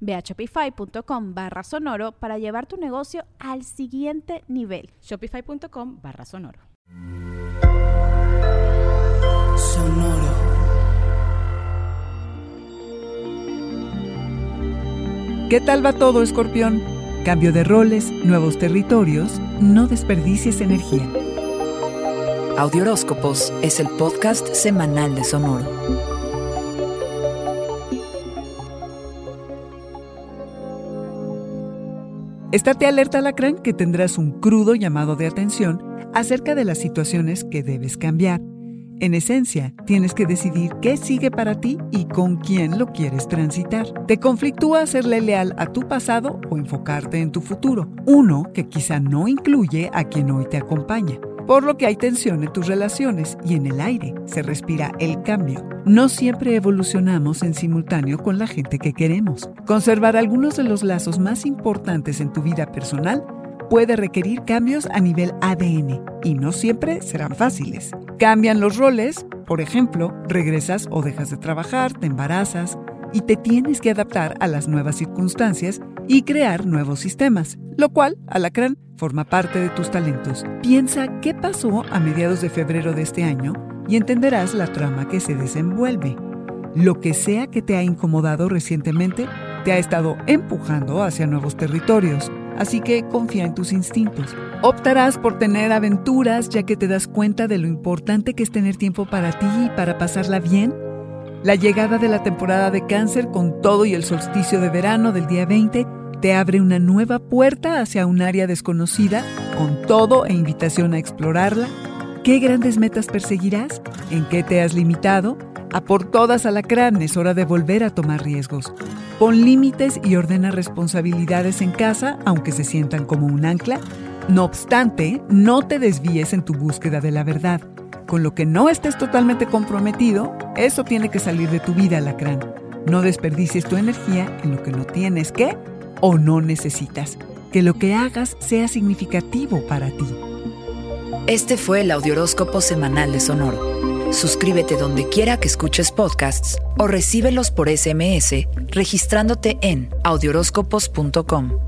Ve a shopify.com barra sonoro para llevar tu negocio al siguiente nivel. Shopify.com barra sonoro. Sonoro. ¿Qué tal va todo, escorpión? Cambio de roles, nuevos territorios, no desperdicies energía. Audioróscopos es el podcast semanal de Sonoro. Estate alerta, Alacrán, que tendrás un crudo llamado de atención acerca de las situaciones que debes cambiar. En esencia, tienes que decidir qué sigue para ti y con quién lo quieres transitar. Te conflictúa serle leal a tu pasado o enfocarte en tu futuro, uno que quizá no incluye a quien hoy te acompaña por lo que hay tensión en tus relaciones y en el aire se respira el cambio. No siempre evolucionamos en simultáneo con la gente que queremos. Conservar algunos de los lazos más importantes en tu vida personal puede requerir cambios a nivel ADN y no siempre serán fáciles. Cambian los roles, por ejemplo, regresas o dejas de trabajar, te embarazas, y te tienes que adaptar a las nuevas circunstancias y crear nuevos sistemas, lo cual, alacrán, forma parte de tus talentos. Piensa qué pasó a mediados de febrero de este año y entenderás la trama que se desenvuelve. Lo que sea que te ha incomodado recientemente te ha estado empujando hacia nuevos territorios, así que confía en tus instintos. Optarás por tener aventuras ya que te das cuenta de lo importante que es tener tiempo para ti y para pasarla bien la llegada de la temporada de cáncer con todo y el solsticio de verano del día 20 te abre una nueva puerta hacia un área desconocida con todo e invitación a explorarla. ¿Qué grandes metas perseguirás? ¿En qué te has limitado? A por todas alacrán, es hora de volver a tomar riesgos. Pon límites y ordena responsabilidades en casa, aunque se sientan como un ancla. No obstante, no te desvíes en tu búsqueda de la verdad con lo que no estés totalmente comprometido, eso tiene que salir de tu vida, lacrán. No desperdicies tu energía en lo que no tienes que o no necesitas. Que lo que hagas sea significativo para ti. Este fue el Audioróscopo Semanal de Sonoro. Suscríbete donde quiera que escuches podcasts o recíbelos por SMS registrándote en audioróscopos.com.